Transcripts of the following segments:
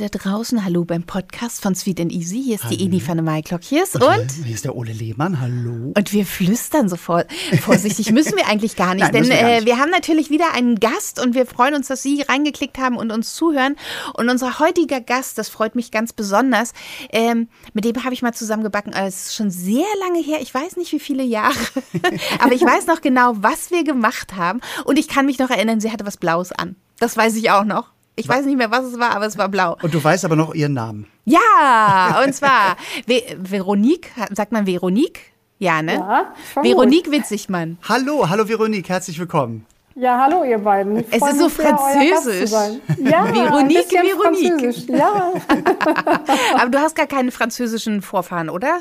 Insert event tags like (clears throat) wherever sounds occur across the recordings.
Ihr da draußen, hallo beim Podcast von Sweet and Easy. Hier ist hallo. die Eni van der Maiklock-Hiers und, und hier ist der Ole Lehmann, hallo. Und wir flüstern sofort. Vorsichtig (laughs) müssen wir eigentlich gar nicht, Nein, denn wir, gar nicht. Äh, wir haben natürlich wieder einen Gast und wir freuen uns, dass Sie reingeklickt haben und uns zuhören. Und unser heutiger Gast, das freut mich ganz besonders, ähm, mit dem habe ich mal zusammen gebacken, also es ist schon sehr lange her, ich weiß nicht wie viele Jahre, (laughs) aber ich weiß noch genau, was wir gemacht haben und ich kann mich noch erinnern, sie hatte was Blaues an. Das weiß ich auch noch. Ich weiß nicht mehr, was es war, aber es war blau. Und du weißt aber noch ihren Namen. Ja, und zwar Ve Veronique, sagt man Veronique? Ja, ne? Ja, Veronique Witzigmann. Hallo, hallo Veronique, herzlich willkommen. Ja, hallo ihr beiden. Ich es ist so (laughs) französisch. Ja, Veronique, Veronique. Ja. aber du hast gar keine französischen Vorfahren, oder?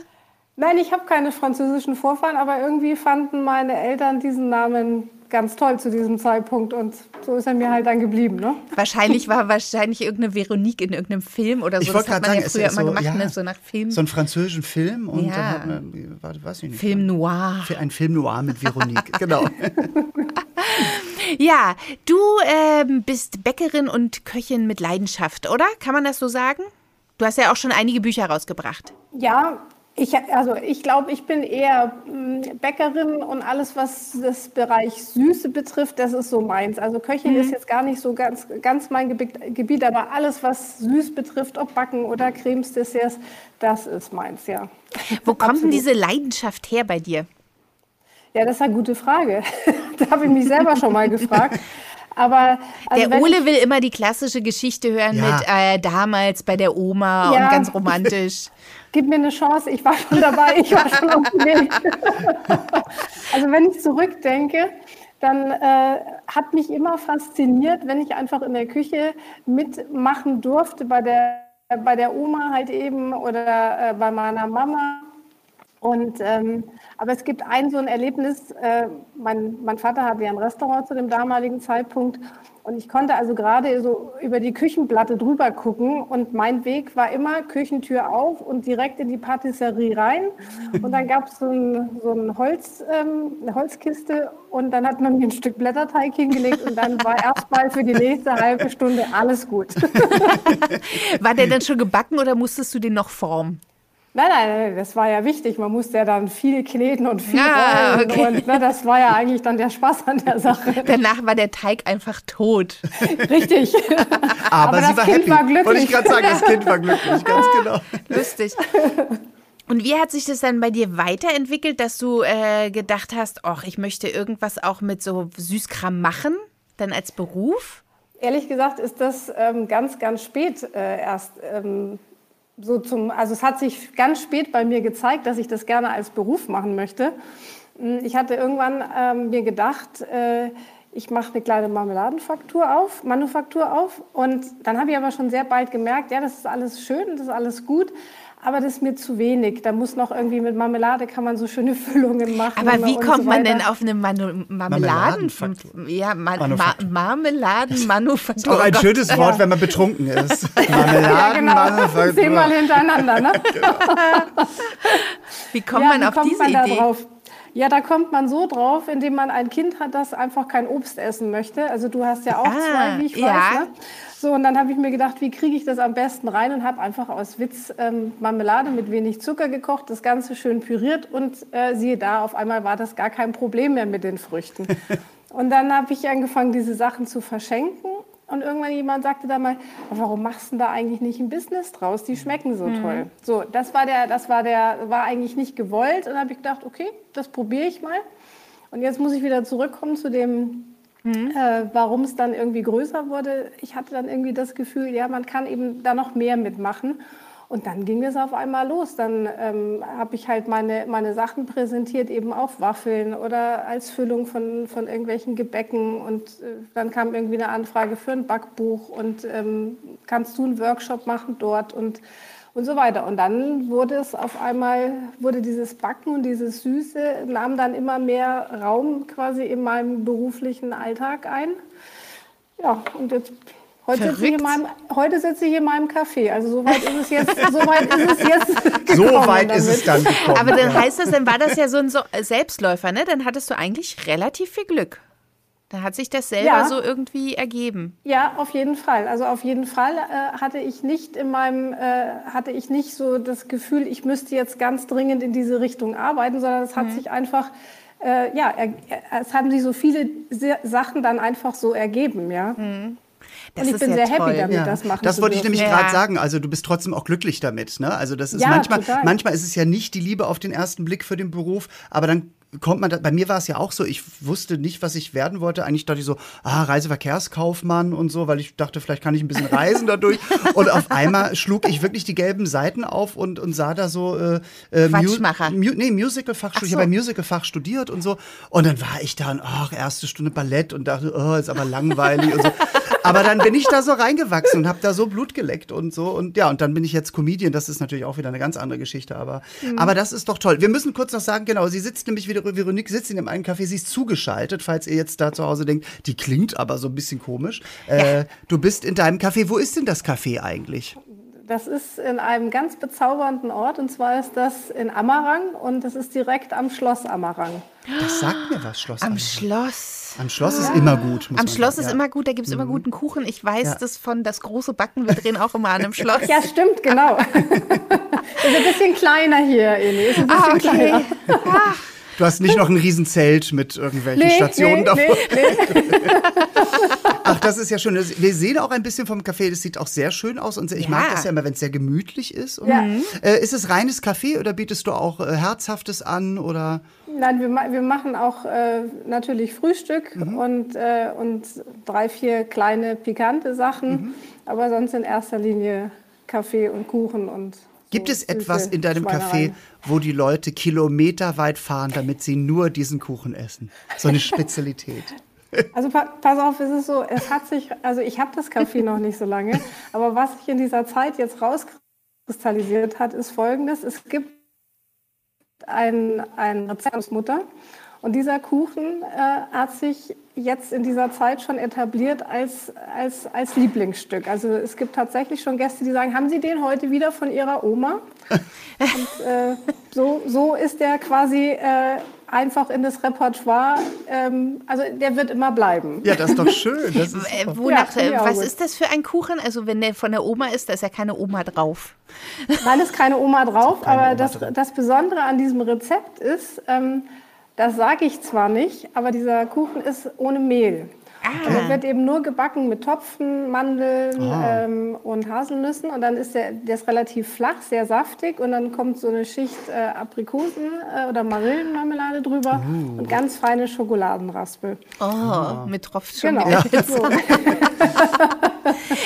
Nein, ich habe keine französischen Vorfahren, aber irgendwie fanden meine Eltern diesen Namen ganz toll zu diesem Zeitpunkt und so ist er mir halt dann geblieben. Ne? Wahrscheinlich war wahrscheinlich irgendeine Veronique in irgendeinem Film oder so. Ich das hat man sagen, ja früher immer so, gemacht, ja, ne? so nach Film. So einen französischen Film und ja. dann hat man, warte, weiß ich nicht. Film Noir. Ein Film Noir mit Veronique, (laughs) genau. ja, du ähm, bist Bäckerin und Köchin mit Leidenschaft, oder? Kann man das so sagen? Du hast ja auch schon einige Bücher rausgebracht. Ja, ich, also ich glaube, ich bin eher mm, Bäckerin und alles, was das Bereich Süße betrifft, das ist so meins. Also Köchin mhm. ist jetzt gar nicht so ganz, ganz mein Gebiet, aber alles, was süß betrifft, ob Backen oder Cremes, Desserts, das ist meins, ja. Wo kommt denn diese Leidenschaft her bei dir? Ja, das ist eine gute Frage. (laughs) da habe ich mich selber schon mal gefragt. (laughs) Aber also der Ole will immer die klassische Geschichte hören ja. mit äh, damals bei der Oma ja. und ganz romantisch. (laughs) Gib mir eine Chance, ich war schon dabei, ich war schon auf dem Weg. (laughs) also wenn ich zurückdenke, dann äh, hat mich immer fasziniert, wenn ich einfach in der Küche mitmachen durfte bei der, bei der Oma halt eben oder äh, bei meiner Mama. Und ähm, aber es gibt ein so ein Erlebnis, äh, mein, mein Vater hatte ja ein Restaurant zu dem damaligen Zeitpunkt und ich konnte also gerade so über die Küchenplatte drüber gucken und mein Weg war immer Küchentür auf und direkt in die Patisserie rein und dann gab es so, ein, so ein Holz, ähm, eine Holzkiste und dann hat man mir ein Stück Blätterteig hingelegt und dann war erstmal für die nächste halbe Stunde alles gut. (laughs) war der denn schon gebacken oder musstest du den noch formen? Nein, nein, das war ja wichtig. Man musste ja dann viel kneten und viel ja, rollen. Okay. Und ne, das war ja eigentlich dann der Spaß an der Sache. Danach war der Teig einfach tot. (laughs) Richtig. Aber, Aber das war kind happy. war glücklich. Wollte ich gerade sagen, das Kind war glücklich, ganz (laughs) genau. Lustig. Und wie hat sich das dann bei dir weiterentwickelt, dass du äh, gedacht hast, ach, ich möchte irgendwas auch mit so Süßkram machen, dann als Beruf? Ehrlich gesagt ist das ähm, ganz, ganz spät äh, erst ähm, so zum, also es hat sich ganz spät bei mir gezeigt, dass ich das gerne als Beruf machen möchte. Hm, ich hatte irgendwann ähm, mir gedacht, äh, ich mache eine kleine Marmeladenfaktur auf, Manufaktur auf. Und dann habe ich aber schon sehr bald gemerkt, ja, das ist alles schön, das ist alles gut aber das ist mir zu wenig. Da muss noch irgendwie mit Marmelade kann man so schöne (laughs) Füllungen machen. Aber wie kommt so man denn auf eine Manu Marmeladen ja, Ma Ma Marmeladenmanufaktur? Auch ein oh schönes Gott, Wort, ja. wenn man betrunken ist. Marmeladenmanufaktur. (laughs) ja, genau. Zehnmal hintereinander, ne? (laughs) genau. Wie kommt ja, man auf kommt diese man Idee? Drauf? Ja, da kommt man so drauf, indem man ein Kind hat, das einfach kein Obst essen möchte. Also du hast ja auch ah, zwei, wie ich ja. weiß. Ne? So, und dann habe ich mir gedacht, wie kriege ich das am besten rein und habe einfach aus Witz ähm, Marmelade mit wenig Zucker gekocht, das Ganze schön püriert und äh, siehe da, auf einmal war das gar kein Problem mehr mit den Früchten. (laughs) und dann habe ich angefangen, diese Sachen zu verschenken und irgendwann jemand sagte da mal, warum machst du da eigentlich nicht ein Business draus? Die schmecken so mhm. toll. So, das war der, das war der, war eigentlich nicht gewollt. Und dann habe ich gedacht, okay, das probiere ich mal. Und jetzt muss ich wieder zurückkommen zu dem Mhm. Äh, Warum es dann irgendwie größer wurde, ich hatte dann irgendwie das Gefühl, ja, man kann eben da noch mehr mitmachen. Und dann ging es auf einmal los. Dann ähm, habe ich halt meine, meine Sachen präsentiert, eben auf Waffeln oder als Füllung von, von irgendwelchen Gebäcken. Und äh, dann kam irgendwie eine Anfrage für ein Backbuch und ähm, kannst du einen Workshop machen dort? Und und so weiter. Und dann wurde es auf einmal, wurde dieses Backen und dieses Süße, nahm dann immer mehr Raum quasi in meinem beruflichen Alltag ein. Ja, und jetzt Heute sitze, ich in meinem, heute sitze ich in meinem Café. Also so weit ist es jetzt. So weit ist es (laughs) jetzt. so weit ist es dann gekommen. Aber dann heißt das, dann war das ja so ein so Selbstläufer, ne? Dann hattest du eigentlich relativ viel Glück. Da hat sich das selber ja. so irgendwie ergeben. Ja, auf jeden Fall. Also auf jeden Fall äh, hatte ich nicht in meinem, äh, hatte ich nicht so das Gefühl, ich müsste jetzt ganz dringend in diese Richtung arbeiten, sondern es hat mhm. sich einfach, äh, ja, er, es haben sich so viele Sachen dann einfach so ergeben, ja. Mhm. Das und ich bin sehr toll. happy damit, ja. das machen Das wollte ich nämlich ja. gerade sagen. Also du bist trotzdem auch glücklich damit. Ne? Also das ist ja, manchmal, total. manchmal ist es ja nicht die Liebe auf den ersten Blick für den Beruf, aber dann kommt man, da, bei mir war es ja auch so, ich wusste nicht, was ich werden wollte. Eigentlich dachte ich so, ah, Reiseverkehrskaufmann und so, weil ich dachte, vielleicht kann ich ein bisschen reisen dadurch. (laughs) und auf einmal schlug ich wirklich die gelben Seiten auf und, und sah da so äh, äh, Quatschmacher. Mu nee, Musicalfach, so. ich habe bei Musicalfach studiert und so. Und dann war ich da und ach, erste Stunde Ballett und dachte, oh, ist aber langweilig und so. (laughs) Aber dann bin ich da so reingewachsen und habe da so Blut geleckt und so. Und ja, und dann bin ich jetzt Comedian. Das ist natürlich auch wieder eine ganz andere Geschichte. Aber, mhm. aber das ist doch toll. Wir müssen kurz noch sagen, genau, sie sitzt nämlich wieder, Veronique sitzt in dem einen Café, sie ist zugeschaltet, falls ihr jetzt da zu Hause denkt, die klingt aber so ein bisschen komisch. Äh, du bist in deinem Café. Wo ist denn das Café eigentlich? Das ist in einem ganz bezaubernden Ort und zwar ist das in Amarang und das ist direkt am Schloss Amarang. Das sagt mir was, Schloss Am. Schloss. Am Schloss ja. ist immer gut. Am Schloss sagen. ist ja. immer gut, da gibt es mhm. immer guten Kuchen. Ich weiß ja. das von das große Backen, wir drehen auch immer an einem Schloss. Ja, stimmt, genau. (laughs) ist ein bisschen kleiner hier, Eli. Ist ein ah, bisschen ah, okay. kleiner. Du hast nicht noch ein Riesenzelt mit irgendwelchen nee, Stationen nee, davor. Nee, (laughs) Ach, das ist ja schön. Wir sehen auch ein bisschen vom Café, das sieht auch sehr schön aus. Und ich ja. mag das ja immer, wenn es sehr gemütlich ist. Und, ja. äh, ist es reines Kaffee oder bietest du auch äh, Herzhaftes an? Oder? Nein, wir, wir machen auch äh, natürlich Frühstück mhm. und, äh, und drei, vier kleine pikante Sachen. Mhm. Aber sonst in erster Linie Kaffee und Kuchen und Gibt es etwas in deinem Café, wo die Leute kilometerweit fahren, damit sie nur diesen Kuchen essen? So eine Spezialität. (laughs) Also pass auf, es ist so, es hat sich, also ich habe das Café noch nicht so lange, aber was sich in dieser Zeit jetzt rauskristallisiert hat, ist folgendes. Es gibt ein, ein Rezept Mutter und dieser Kuchen äh, hat sich jetzt in dieser Zeit schon etabliert als, als, als Lieblingsstück. Also es gibt tatsächlich schon Gäste, die sagen, haben Sie den heute wieder von Ihrer Oma? Und äh, so, so ist der quasi äh, einfach in das Repertoire, ähm, also der wird immer bleiben. Ja, das ist doch schön. Das ist äh, Wonach, ja, was ist das für ein Kuchen? Also wenn der von der Oma ist, da ist ja keine Oma drauf. Nein, ist keine Oma drauf, keine aber Oma das, das Besondere an diesem Rezept ist, ähm, das sage ich zwar nicht, aber dieser Kuchen ist ohne Mehl. Ah. Also wird eben nur gebacken mit Topfen, Mandeln oh. ähm, und Haselnüssen und dann ist der, der ist relativ flach, sehr saftig und dann kommt so eine Schicht äh, Aprikosen äh, oder Marillenmarmelade drüber uh. und ganz feine Schokoladenraspel. Oh, oh. mit Tropfen schon genau. Ja. (laughs) So. (laughs)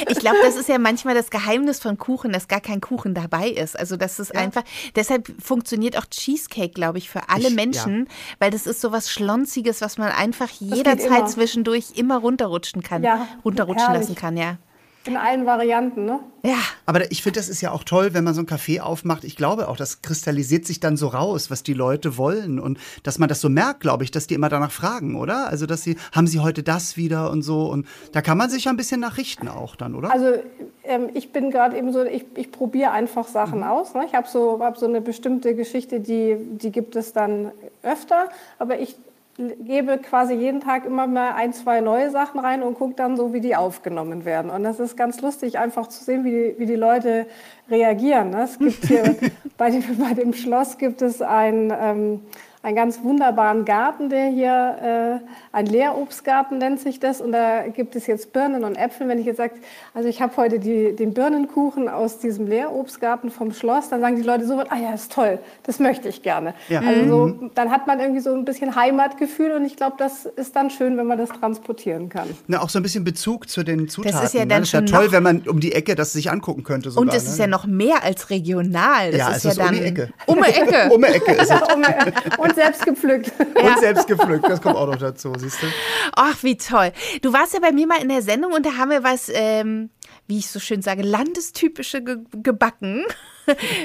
ich glaube, das ist ja manchmal das Geheimnis von Kuchen, dass gar kein Kuchen dabei ist. Also das ist ja. einfach, deshalb funktioniert auch Cheesecake, glaube ich, für alle ich, Menschen, ja. weil das ist so was Schlonziges, was man einfach jederzeit zwischendurch immer runterrutschen kann, ja, runterrutschen herrlich. lassen kann, ja. In allen Varianten, ne? Ja. Aber ich finde, das ist ja auch toll, wenn man so ein Café aufmacht. Ich glaube auch, das kristallisiert sich dann so raus, was die Leute wollen. Und dass man das so merkt, glaube ich, dass die immer danach fragen, oder? Also, dass sie, haben sie heute das wieder und so. Und da kann man sich ja ein bisschen nachrichten auch dann, oder? Also, ähm, ich bin gerade eben so, ich, ich probiere einfach Sachen mhm. aus. Ne? Ich habe so, hab so eine bestimmte Geschichte, die, die gibt es dann öfter. Aber ich gebe quasi jeden Tag immer mal ein, zwei neue Sachen rein und gucke dann so, wie die aufgenommen werden. Und das ist ganz lustig, einfach zu sehen, wie die, wie die Leute reagieren. Es gibt hier (laughs) bei dem, bei dem Schloss gibt es ein... Ähm, einen ganz wunderbaren Garten, der hier, äh, ein Leerobstgarten nennt sich das. Und da gibt es jetzt Birnen und Äpfel. Wenn ich jetzt sage, also ich habe heute die, den Birnenkuchen aus diesem Leerobstgarten vom Schloss, dann sagen die Leute so, ah ja, ist toll, das möchte ich gerne. Ja. Also so, mhm. dann hat man irgendwie so ein bisschen Heimatgefühl und ich glaube, das ist dann schön, wenn man das transportieren kann. Na, auch so ein bisschen Bezug zu den Zutaten. Das ist ja ne? dann das ist ja toll, wenn man um die Ecke das sich angucken könnte. Sogar, und es ne? ist ja noch mehr als regional. Das ja, ist es ja ist dann um die Ecke. Um die Ecke. (laughs) um die Ecke ist (laughs) es. Und selbst gepflückt. Und selbst gepflückt, das kommt auch noch dazu, siehst du? Ach, wie toll. Du warst ja bei mir mal in der Sendung und da haben wir was, ähm, wie ich so schön sage, landestypische ge gebacken.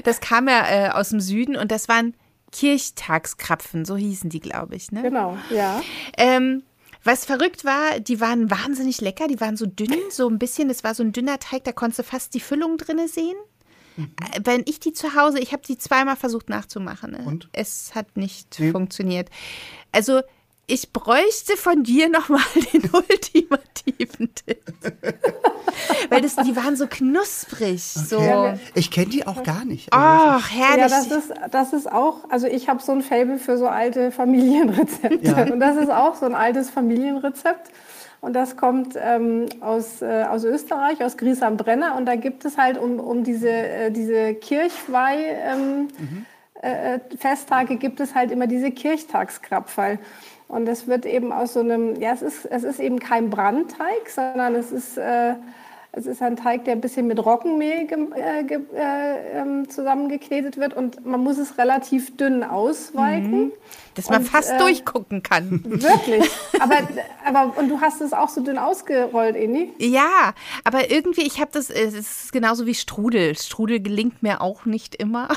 Das kam ja äh, aus dem Süden und das waren Kirchtagskrapfen, so hießen die, glaube ich. Ne? Genau, ja. Ähm, was verrückt war, die waren wahnsinnig lecker, die waren so dünn, so ein bisschen, es war so ein dünner Teig, da konntest du fast die Füllung drinne sehen. Mhm. Wenn ich die zu Hause, ich habe die zweimal versucht nachzumachen. Ne? Und? Es hat nicht nee. funktioniert. Also ich bräuchte von dir nochmal (laughs) den ultimativen Tipp. (laughs) Weil das, die waren so knusprig. Okay. So. Ich kenne die auch gar nicht. Ach, herrlich. Ja, das ist, das ist auch, also ich habe so ein Fable für so alte Familienrezepte. Ja. Und das ist auch so ein altes Familienrezept. Und das kommt ähm, aus, äh, aus Österreich, aus Gries am Brenner. Und da gibt es halt um, um diese, äh, diese Kirchweih. Ähm, mhm. Äh, äh, gibt es halt immer diese Kirchtagskrapferl. Und es wird eben aus so einem, ja, es ist, es ist eben kein Brandteig, sondern es ist, äh, es ist ein Teig, der ein bisschen mit Roggenmehl ge, äh, ge, äh, ähm, zusammengeknetet wird und man muss es relativ dünn ausweichen. Mhm. Dass man und, fast äh, durchgucken kann. Wirklich. (laughs) Aber, aber, und du hast es auch so dünn ausgerollt, Eni? Ja, aber irgendwie, ich habe das, es ist genauso wie Strudel. Strudel gelingt mir auch nicht immer.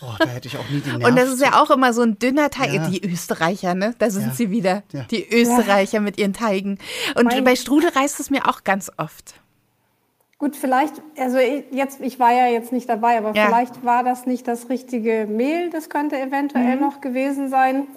Oh, da hätte ich auch nie die Nerven. (laughs) Und das ist ja auch immer so ein dünner Teig. Ja. Die Österreicher, ne? Da sind ja. sie wieder. Ja. Die Österreicher mit ihren Teigen. Und mein bei Strudel reißt es mir auch ganz oft. Gut, vielleicht, also jetzt, ich war ja jetzt nicht dabei, aber vielleicht war das nicht das richtige Mehl. Das könnte eventuell mhm. noch gewesen sein.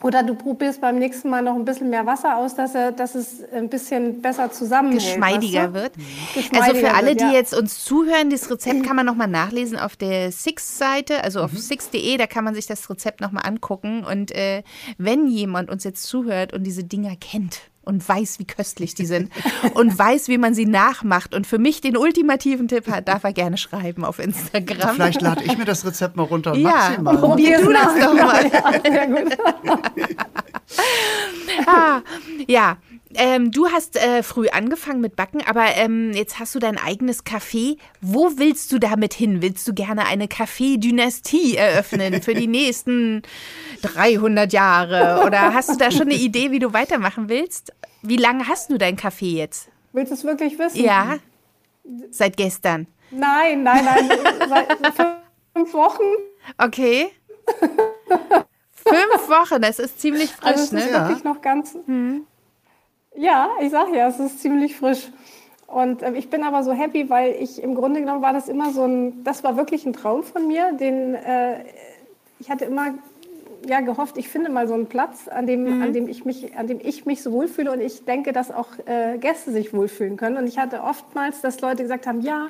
Oder du probierst beim nächsten Mal noch ein bisschen mehr Wasser aus, dass, er, dass es ein bisschen besser zusammenhält. Geschmeidiger wird. Geschmeidiger also für alle, wird, ja. die jetzt uns zuhören, das Rezept kann man nochmal nachlesen auf der Six-Seite, also auf mhm. six.de, da kann man sich das Rezept nochmal angucken. Und äh, wenn jemand uns jetzt zuhört und diese Dinger kennt, und weiß, wie köstlich die sind und weiß, wie man sie nachmacht und für mich den ultimativen Tipp hat, darf er gerne schreiben auf Instagram. Vielleicht lade ich mir das Rezept mal runter und ja, mach sie mal. Probier du das doch mal. (laughs) Ja, gut. (laughs) ah, ja, ähm, du hast äh, früh angefangen mit Backen, aber ähm, jetzt hast du dein eigenes Café. Wo willst du damit hin? Willst du gerne eine Kaffee-Dynastie eröffnen für die (laughs) nächsten 300 Jahre? Oder hast du da schon eine Idee, wie du weitermachen willst? Wie lange hast du dein Café jetzt? Willst du es wirklich wissen? Ja, seit gestern. Nein, nein, nein, seit fünf Wochen. Okay. Fünf Wochen, das ist ziemlich frisch, also es ne? ist wirklich noch ganz. Hm. Ja, ich sage ja, es ist ziemlich frisch. Und äh, ich bin aber so happy, weil ich im Grunde genommen war das immer so ein, das war wirklich ein Traum von mir, den äh, ich hatte immer ja gehofft, ich finde mal so einen Platz, an dem, mhm. an dem ich mich, an dem ich mich so wohlfühle und ich denke, dass auch äh, Gäste sich wohlfühlen können. Und ich hatte oftmals, dass Leute gesagt haben, ja,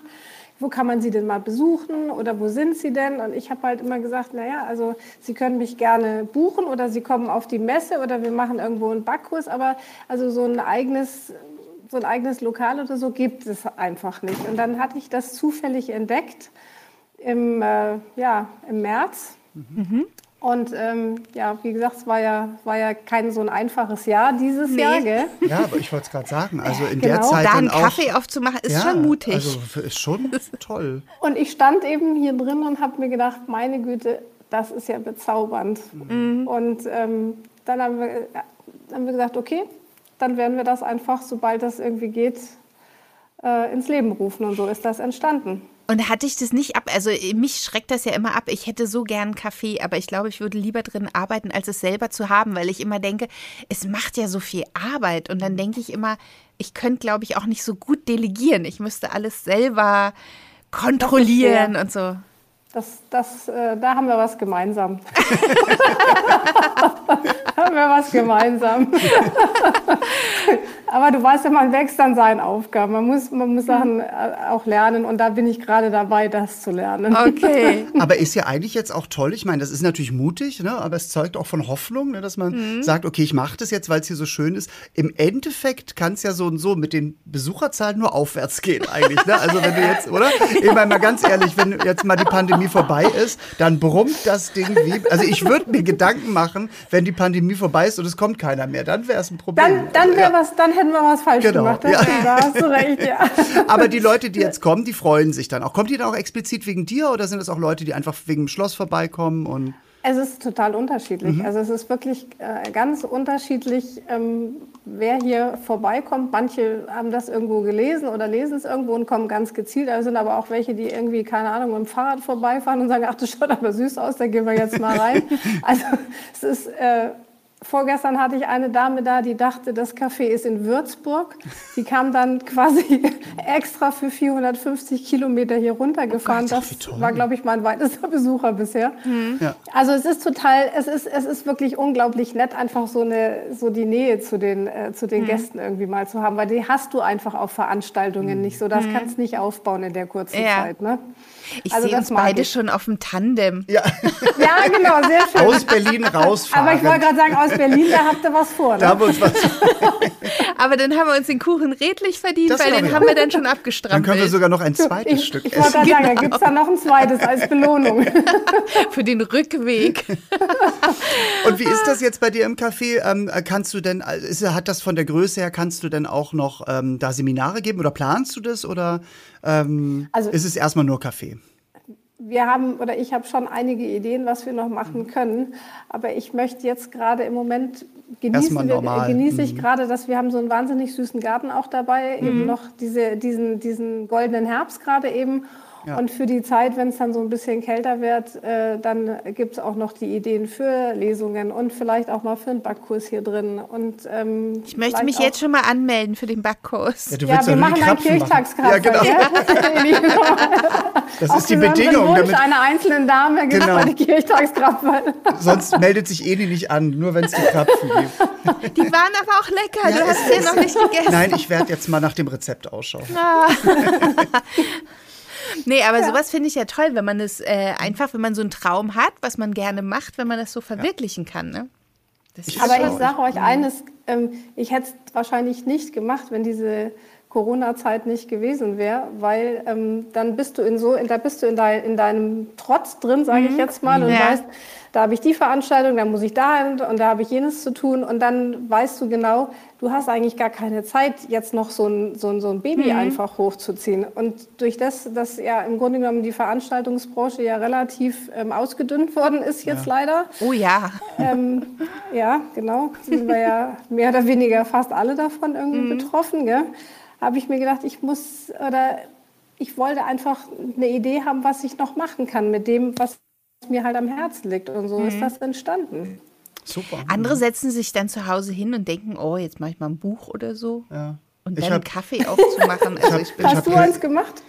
wo kann man sie denn mal besuchen oder wo sind sie denn? Und ich habe halt immer gesagt, naja, also sie können mich gerne buchen oder sie kommen auf die Messe oder wir machen irgendwo einen Backkurs, aber also so ein eigenes so ein eigenes Lokal oder so gibt es einfach nicht. Und dann hatte ich das zufällig entdeckt im, äh, ja, im März. Mhm. Und ähm, ja, wie gesagt, es war ja, war ja kein so ein einfaches Jahr dieses nee. Jahr, gell? Ja, aber ich wollte es gerade sagen. Also in genau. der Zeit da einen Kaffee aufzumachen, ist ja, schon mutig. Also ist schon (laughs) toll. Und ich stand eben hier drin und habe mir gedacht, meine Güte, das ist ja bezaubernd. Mhm. Und ähm, dann haben wir, haben wir gesagt, okay, dann werden wir das einfach, sobald das irgendwie geht, äh, ins Leben rufen. Und so ist das entstanden. Und hatte ich das nicht ab? Also mich schreckt das ja immer ab. Ich hätte so gern Kaffee, aber ich glaube, ich würde lieber drin arbeiten, als es selber zu haben, weil ich immer denke, es macht ja so viel Arbeit. Und dann denke ich immer, ich könnte, glaube ich, auch nicht so gut delegieren. Ich müsste alles selber kontrollieren und so. Das, das, äh, da haben wir was gemeinsam. (laughs) da haben wir was gemeinsam. (laughs) Aber du weißt ja, man wächst an seinen Aufgaben. Man muss, man muss Sachen äh, auch lernen und da bin ich gerade dabei, das zu lernen. Okay. (laughs) aber ist ja eigentlich jetzt auch toll. Ich meine, das ist natürlich mutig, ne? aber es zeugt auch von Hoffnung, ne? dass man mhm. sagt, okay, ich mache das jetzt, weil es hier so schön ist. Im Endeffekt kann es ja so und so mit den Besucherzahlen nur aufwärts gehen eigentlich. Ne? Also wenn du jetzt, oder? Ich meine mal ganz ehrlich, wenn jetzt mal die Pandemie vorbei ist, dann brummt das Ding wie. Also ich würde mir Gedanken machen, wenn die Pandemie vorbei ist und es kommt keiner mehr, dann wäre es ein Problem. Dann, dann ja. was, dann hätten wir was falsch genau. gemacht. Ja. Da hast du recht, ja. (laughs) Aber die Leute, die jetzt kommen, die freuen sich dann auch. Kommt die dann auch explizit wegen dir oder sind es auch Leute, die einfach wegen dem Schloss vorbeikommen und es ist total unterschiedlich. Mhm. Also es ist wirklich äh, ganz unterschiedlich, ähm, wer hier vorbeikommt. Manche haben das irgendwo gelesen oder lesen es irgendwo und kommen ganz gezielt. Es sind aber auch welche, die irgendwie, keine Ahnung, mit dem Fahrrad vorbeifahren und sagen, ach, das schaut aber süß aus, da gehen wir jetzt mal rein. (laughs) also es ist, äh, Vorgestern hatte ich eine Dame da, die dachte, das Café ist in Würzburg. Die kam dann (laughs) quasi extra für 450 Kilometer hier runtergefahren. Oh Gott, das war, glaube ich, mein weitester Besucher bisher. Mhm. Ja. Also es ist total, es ist, es ist wirklich unglaublich nett, einfach so eine, so die Nähe zu den, äh, zu den mhm. Gästen irgendwie mal zu haben, weil die hast du einfach auf Veranstaltungen mhm. nicht so. Das mhm. kannst du nicht aufbauen in der kurzen ja. Zeit. Ne? Ich also sehe uns beide ich. schon auf dem Tandem. Ja. (laughs) ja, genau, sehr schön. Aus Berlin rausfahren. Aber ich wollte gerade sagen, aus Berlin, da habt ihr was vor. Ne? Da haben wir uns was (laughs) Aber dann haben wir uns den Kuchen redlich verdient, das weil den haben wir dann schon abgestrampelt. Dann können wir sogar noch ein zweites ich, Stück ich essen. Ich wollte gerade sagen, da gibt es dann noch ein zweites als Belohnung. (laughs) Für den Rückweg. Und wie ist das jetzt bei dir im Café? Ähm, kannst du denn, ist, hat das von der Größe her, kannst du denn auch noch ähm, da Seminare geben oder planst du das oder ähm, also, ist es erstmal nur Kaffee? wir haben oder ich habe schon einige Ideen, was wir noch machen können. Aber ich möchte jetzt gerade im Moment genießen wir, genieße ich mhm. gerade, dass wir haben so einen wahnsinnig süßen Garten auch dabei, mhm. eben noch diese, diesen, diesen goldenen Herbst gerade eben. Ja. Und für die Zeit, wenn es dann so ein bisschen kälter wird, äh, dann gibt es auch noch die Ideen für Lesungen und vielleicht auch mal für einen Backkurs hier drin. Und, ähm, ich möchte mich jetzt schon mal anmelden für den Backkurs. Ja, ja wir machen einen Kirchtagskreis. Ja, genau. das ist die (laughs) Bedingung. Wunsch damit einer einzelnen Dame gibt genau. die Kirchtagskrapfen. Sonst meldet sich Eni nicht an, nur wenn es die Krapfen gibt. Die waren aber auch lecker. Ja, du hast sie noch nicht gegessen. Nein, ich werde jetzt mal nach dem Rezept ausschauen. Ah. Nee, aber ja. sowas finde ich ja toll, wenn man es äh, einfach, wenn man so einen Traum hat, was man gerne macht, wenn man das so verwirklichen ja. kann. Ne? aber ich sage euch eines, ähm, ich hätte es wahrscheinlich nicht gemacht, wenn diese Corona-Zeit nicht gewesen wäre, weil ähm, dann bist du in so, da bist du in, dein, in deinem Trotz drin, sage ich mhm. jetzt mal, und ja. weißt, da habe ich die Veranstaltung, da muss ich dahin und da habe ich jenes zu tun und dann weißt du genau, du hast eigentlich gar keine Zeit, jetzt noch so ein, so ein, so ein Baby mhm. einfach hochzuziehen. Und durch das, dass ja im Grunde genommen die Veranstaltungsbranche ja relativ ähm, ausgedünnt worden ist jetzt ja. leider. Oh ja. Ähm, ja, genau, sind wir ja mehr oder weniger fast alle davon irgendwie mhm. betroffen, gell? habe ich mir gedacht, ich muss oder ich wollte einfach eine Idee haben, was ich noch machen kann mit dem, was mir halt am Herzen liegt. Und so mhm. ist das entstanden. Super. Andere setzen sich dann zu Hause hin und denken, oh, jetzt mache ich mal ein Buch oder so. Ja. Und dann hab, einen Kaffee aufzumachen. (laughs) Also ich bin, Hast du eins gemacht?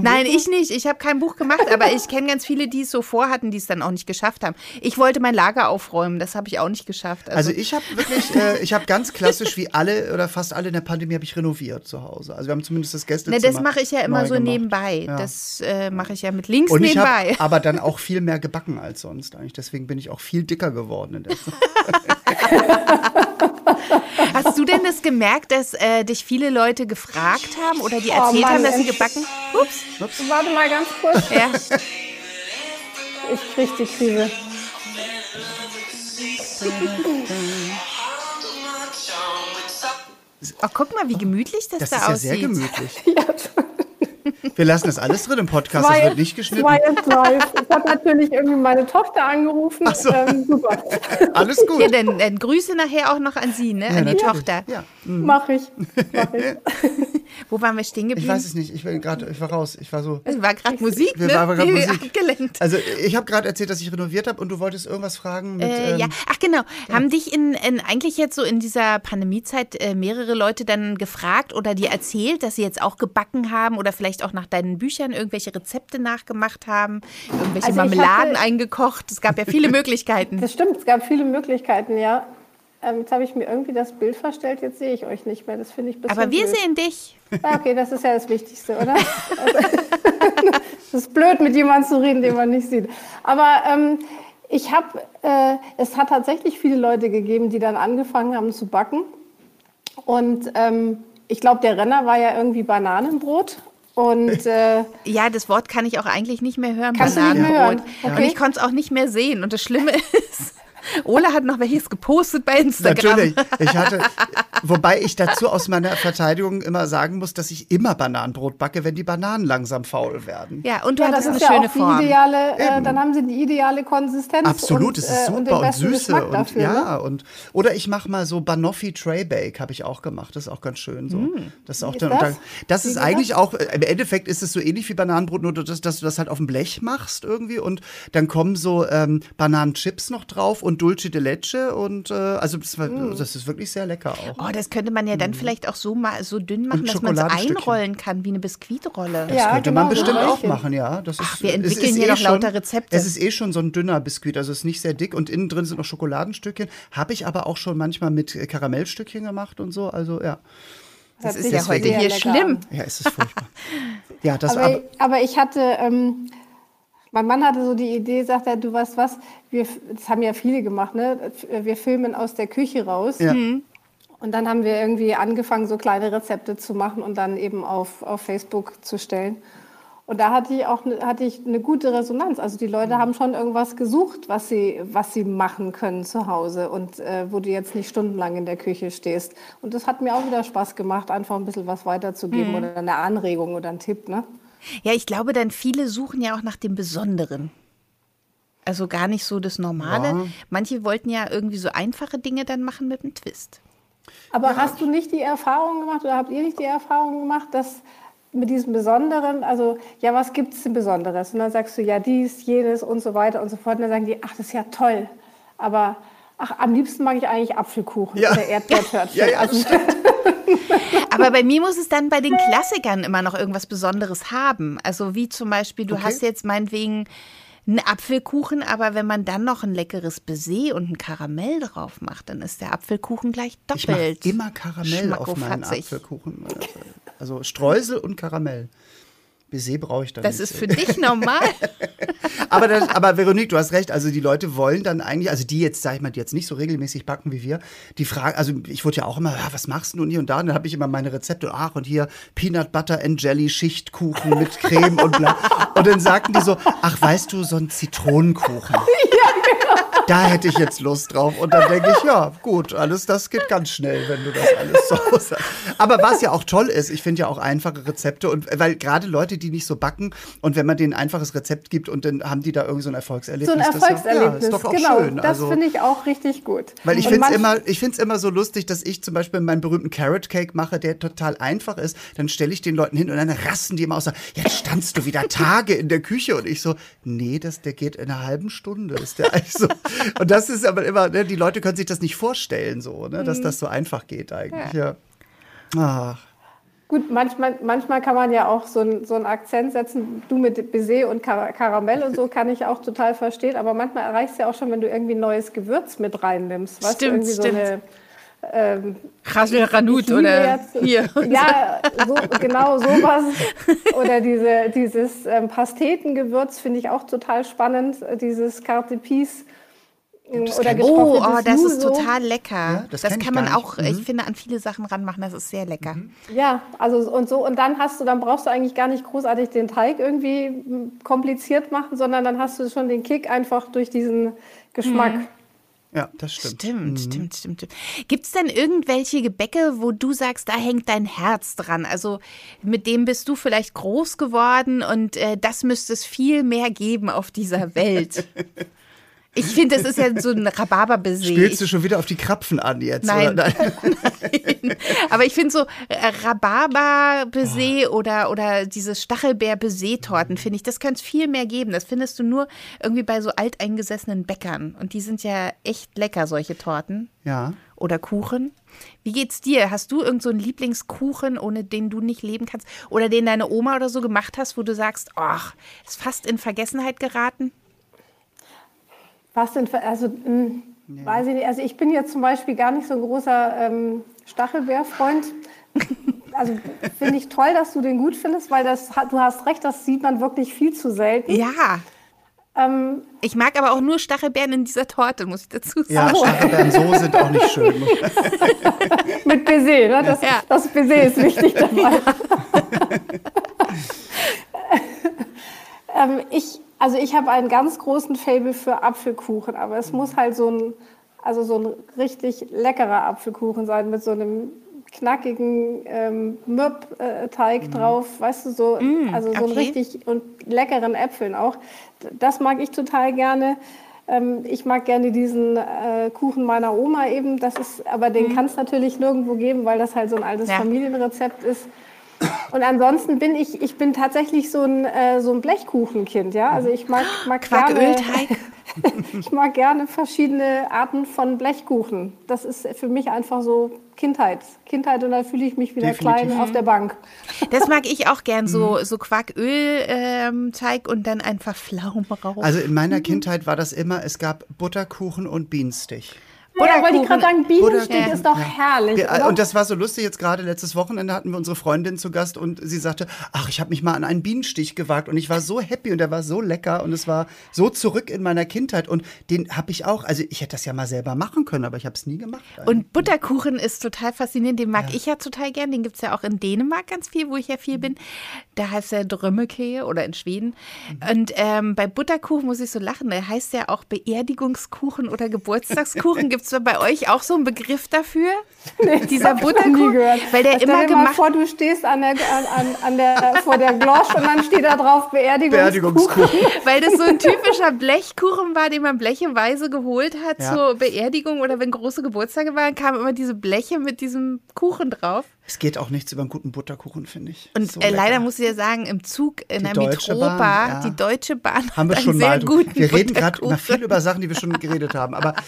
Nein, ich nicht. Ich habe kein Buch gemacht, aber ich kenne ganz viele, die es so vorhatten, die es dann auch nicht geschafft haben. Ich wollte mein Lager aufräumen, das habe ich auch nicht geschafft. Also, also ich habe wirklich, äh, ich habe ganz klassisch wie alle oder fast alle in der Pandemie habe ich renoviert zu Hause. Also wir haben zumindest das Gästezimmer. Ne, das mache ich ja immer so gemacht. nebenbei. Ja. Das äh, mache ich ja mit links Und ich nebenbei. aber dann auch viel mehr gebacken als sonst eigentlich. Deswegen bin ich auch viel dicker geworden in der Zeit. (laughs) Hast du denn das gemerkt, dass äh, dich viele Leute gefragt haben oder die erzählt oh Mann, haben, dass sie gebacken? Ups. Ups. Warte mal ganz kurz. Ja. Ich krieg die Krise. Oh, guck mal, wie gemütlich das, das da aussieht. Das ist ja sehr gemütlich. (laughs) ja. Wir lassen das alles drin im Podcast, das wird nicht geschnitten. Zwei jetzt live. Ich habe natürlich irgendwie meine Tochter angerufen. Ach so. Ähm, super. (laughs) Alles gut. Ja, dann, dann, Grüße nachher auch noch an Sie, ne? Ja, an die natürlich. Tochter. Ja. Mhm. Mach ich. Mach ich. (laughs) Wo waren wir stehen geblieben? Ich weiß es nicht. Ich, grad, ich war raus. Ich war so. Es war gerade Musik. Wir ne? waren gerade Musik. Abgelenkt. Also ich habe gerade erzählt, dass ich renoviert habe und du wolltest irgendwas fragen. Mit, äh, ja. Ähm, Ach genau. Ja. Haben dich in, in, eigentlich jetzt so in dieser Pandemiezeit äh, mehrere Leute dann gefragt oder dir erzählt, dass sie jetzt auch gebacken haben oder vielleicht auch nach deinen Büchern irgendwelche Rezepte nachgemacht haben, irgendwelche also Marmeladen hatte, eingekocht. Es gab ja viele (laughs) Möglichkeiten. Das stimmt, es gab viele Möglichkeiten, ja. Ähm, jetzt habe ich mir irgendwie das Bild verstellt, jetzt sehe ich euch nicht mehr. Das finde ich ein Aber wir blöd. sehen dich. Ah, okay, das ist ja das Wichtigste, oder? (laughs) Es ist blöd, mit jemandem zu reden, den man nicht sieht. Aber ähm, ich habe, äh, es hat tatsächlich viele Leute gegeben, die dann angefangen haben zu backen. Und ähm, ich glaube, der Renner war ja irgendwie Bananenbrot. Und, äh, ja, das Wort kann ich auch eigentlich nicht mehr hören. Bananenbrot. Mehr hören? Okay. Und ich konnte es auch nicht mehr sehen. Und das Schlimme (laughs) ist, Ola hat noch welches gepostet bei Instagram. Natürlich. Ich hatte, wobei ich dazu aus meiner Verteidigung immer sagen muss, dass ich immer Bananenbrot backe, wenn die Bananen langsam faul werden. Ja, und du ja, hattest eine ja schöne Form. Ideale, äh, dann haben sie die ideale Konsistenz. Absolut, es ist äh, super und, und Süße. Und, dafür, ja, ne? und, oder ich mache mal so Banoffee Tray Bake, habe ich auch gemacht. Das ist auch ganz schön. So. Mm. Das ist, auch dann, das? Dann, das ist eigentlich das? auch, äh, im Endeffekt ist es so ähnlich wie Bananenbrot, nur dass, dass, du das halt auf dem Blech machst irgendwie und dann kommen so ähm, Bananenchips noch drauf und Dulce de Leche und äh, also das, mm. das, ist wirklich sehr lecker auch. Oh, das könnte man ja dann mm. vielleicht auch so mal so dünn machen, dass man es einrollen kann wie eine Biskuitrolle. Das ja, könnte genau, man bestimmt auch machen, ja. Das ist, Ach, wir entwickeln hier eh noch lauter Rezepte. Es ist eh schon so ein dünner Biskuit, also es ist nicht sehr dick und innen drin sind noch Schokoladenstückchen. Habe ich aber auch schon manchmal mit Karamellstückchen gemacht und so, also ja. Das, das ist ja heute hier schlimm. Ja, es ist furchtbar. ja, das aber, aber, aber ich hatte, ähm, mein Mann hatte so die Idee, sagt er, du weißt was, wir, das haben ja viele gemacht, ne? wir filmen aus der Küche raus. Ja. Mhm. Und dann haben wir irgendwie angefangen, so kleine Rezepte zu machen und dann eben auf, auf Facebook zu stellen. Und da hatte ich auch hatte ich eine gute Resonanz. Also die Leute haben schon irgendwas gesucht, was sie, was sie machen können zu Hause und äh, wo du jetzt nicht stundenlang in der Küche stehst. Und das hat mir auch wieder Spaß gemacht, einfach ein bisschen was weiterzugeben mhm. oder eine Anregung oder einen Tipp. Ne? Ja, ich glaube, dann viele suchen ja auch nach dem Besonderen. Also gar nicht so das Normale. Ja. Manche wollten ja irgendwie so einfache Dinge dann machen mit einem Twist. Aber ja. hast du nicht die Erfahrung gemacht oder habt ihr nicht die Erfahrung gemacht, dass mit diesem Besonderen, also ja, was gibt es denn Besonderes? Und dann sagst du ja dies, jenes und so weiter und so fort. Und dann sagen die, ach, das ist ja toll. Aber ach, am liebsten mag ich eigentlich Apfelkuchen ja. oder (laughs) Erdbeertörtchen. ja, ja, also, (laughs) Aber bei mir muss es dann bei den Klassikern immer noch irgendwas Besonderes haben. Also wie zum Beispiel, du okay. hast jetzt meinetwegen einen Apfelkuchen, aber wenn man dann noch ein leckeres Baiser und ein Karamell drauf macht, dann ist der Apfelkuchen gleich doppelt. Ich immer Karamell auf meinen Apfelkuchen. Also Streusel und Karamell. Baiser brauche ich dann das nicht. Das ist für dich normal. (laughs) aber, das, aber Veronique, du hast recht. Also die Leute wollen dann eigentlich, also die jetzt, sag ich mal, die jetzt nicht so regelmäßig backen wie wir, die fragen, also ich wurde ja auch immer, ja, was machst du und hier und da? Und dann habe ich immer meine Rezepte, ach und hier Peanut Butter and Jelly Schichtkuchen mit Creme und bla. Und dann sagten die so, ach weißt du, so ein Zitronenkuchen. (laughs) da hätte ich jetzt Lust drauf. Und dann denke ich, ja, gut, alles das geht ganz schnell, wenn du das alles so (laughs) sagst. Aber was ja auch toll ist, ich finde ja auch einfache Rezepte und weil gerade Leute, die nicht so backen und wenn man denen ein einfaches Rezept gibt und dann haben die da irgendwie so ein Erfolgserlebnis. So ein Erfolgserlebnis, das, ja, ist doch auch genau. Schön. Das also, finde ich auch richtig gut. Weil ich finde es immer, immer so lustig, dass ich zum Beispiel meinen berühmten Carrot Cake mache, der total einfach ist. Dann stelle ich den Leuten hin und dann rasten die immer aus. Jetzt standst du wieder Tage in der Küche und ich so, nee, das, der geht in einer halben Stunde. Ist der eigentlich so. (laughs) Und das ist aber immer, ne, die Leute können sich das nicht vorstellen, so, ne, dass mhm. das so einfach geht eigentlich. Ja. ja. Ach. Gut, manchmal, manchmal kann man ja auch so, ein, so einen Akzent setzen. Du mit Baiser und Kar Karamell und so kann ich auch total verstehen. Aber manchmal erreichst du ja auch schon, wenn du irgendwie ein neues Gewürz mit reinnimmst. Weißt stimmt, du, stimmt. So eine, ähm, Ranut oder jetzt, hier. Ja, so, genau sowas. Oder diese, dieses ähm, Pastetengewürz finde ich auch total spannend. Dieses Carte Piece oder oh, oh, das ist total lecker. Ja, das, das kann man auch, mhm. ich finde, an viele Sachen ranmachen. Das ist sehr lecker. Mhm. Ja, also und so und dann hast du, dann brauchst du eigentlich gar nicht großartig den Teig irgendwie kompliziert machen, sondern dann hast du schon den Kick einfach durch diesen Geschmack. Mhm. Ja, das stimmt. Stimmt, mhm. stimmt, stimmt, stimmt. Gibt es denn irgendwelche Gebäcke, wo du sagst, da hängt dein Herz dran? Also mit dem bist du vielleicht groß geworden und äh, das müsste es viel mehr geben auf dieser Welt. (laughs) Ich finde, das ist ja so ein Rhabarberbaiser. Spielst du schon wieder auf die Krapfen an jetzt? Nein. Nein. (laughs) Nein. Aber ich finde so äh, Rhabarberbaiser oh. oder, oder diese Stachelbeer-Baiser-Torten, finde ich, das könnte es viel mehr geben. Das findest du nur irgendwie bei so alteingesessenen Bäckern. Und die sind ja echt lecker, solche Torten. Ja. Oder Kuchen. Wie geht's dir? Hast du irgendeinen so Lieblingskuchen, ohne den du nicht leben kannst? Oder den deine Oma oder so gemacht hast, wo du sagst, ach, ist fast in Vergessenheit geraten? Was denn für, also, mh, hm, nee. weiß ich nicht. Also ich bin jetzt zum Beispiel gar nicht so ein großer ähm, Stachelbeerfreund. Also finde ich toll, dass du den gut findest, weil das, du hast recht, das sieht man wirklich viel zu selten. Ja. Ähm, ich mag aber auch nur Stachelbeeren in dieser Torte, muss ich dazu sagen. Ja, Stachelbeeren so sind auch nicht schön. (laughs) Mit Baiser, ne? Das, ja. das Baiser ist wichtig dabei. (laughs) (laughs) ähm, ich, also ich habe einen ganz großen Fable für Apfelkuchen, aber es muss halt so ein also so ein richtig leckerer Apfelkuchen sein mit so einem knackigen ähm, Mürb-Teig mhm. drauf, weißt du, so, mm, also so okay. richtig und leckeren Äpfeln auch. Das mag ich total gerne. Ähm, ich mag gerne diesen äh, Kuchen meiner Oma eben. Das ist, aber den mm. kann es natürlich nirgendwo geben, weil das halt so ein altes ja. Familienrezept ist. Und ansonsten bin ich, ich bin tatsächlich so ein, äh, so ein Blechkuchenkind, ja. Also ich mag, (gasps) mag gerne, (laughs) ich mag gerne verschiedene Arten von Blechkuchen. Das ist für mich einfach so Kindheit. Kindheit und dann fühle ich mich wieder Definitiv. klein auf der Bank. Das mag ich auch gern, so, so Quarkölteig ähm, und dann einfach Pflaume rauf. Also in meiner (laughs) Kindheit war das immer, es gab Butterkuchen und Bienenstich. Ja, wollte ich gerade sagen, Bienenstich ist doch herrlich. Ja, und das war so lustig. Jetzt gerade letztes Wochenende hatten wir unsere Freundin zu Gast und sie sagte, ach, ich habe mich mal an einen Bienenstich gewagt und ich war so happy und der war so lecker und es war so zurück in meiner Kindheit und den habe ich auch, also ich hätte das ja mal selber machen können, aber ich habe es nie gemacht. Eigentlich. Und Butterkuchen ist total faszinierend, den mag ja. ich ja total gern, den gibt es ja auch in Dänemark ganz viel, wo ich ja viel bin. Da heißt er Drömmekee oder in Schweden. Mhm. Und ähm, bei Butterkuchen muss ich so lachen, der heißt ja auch Beerdigungskuchen oder (laughs) Geburtstagskuchen. gibt es bei euch auch so einen Begriff dafür? Nee, (laughs) Dieser Butterkuchen? Weil der immer gemacht... Mal vor, du stehst an der, an, an der, vor der Glosch und dann steht da drauf Beerdigungskuchen. Beerdigungskuchen. (laughs) Weil das so ein typischer Blechkuchen war, den man blecheweise geholt hat ja. zur Beerdigung oder wenn große Geburtstage waren, kamen immer diese Bleche mit diesem Kuchen drauf. Es geht auch nichts über einen guten Butterkuchen, finde ich. Und so äh, leider muss ich ja sagen, im Zug in die der Metropa, Bahn, ja. die Deutsche Bahn, haben wir schon mal. Wir reden gerade viel über Sachen, die wir schon geredet haben. Aber (laughs)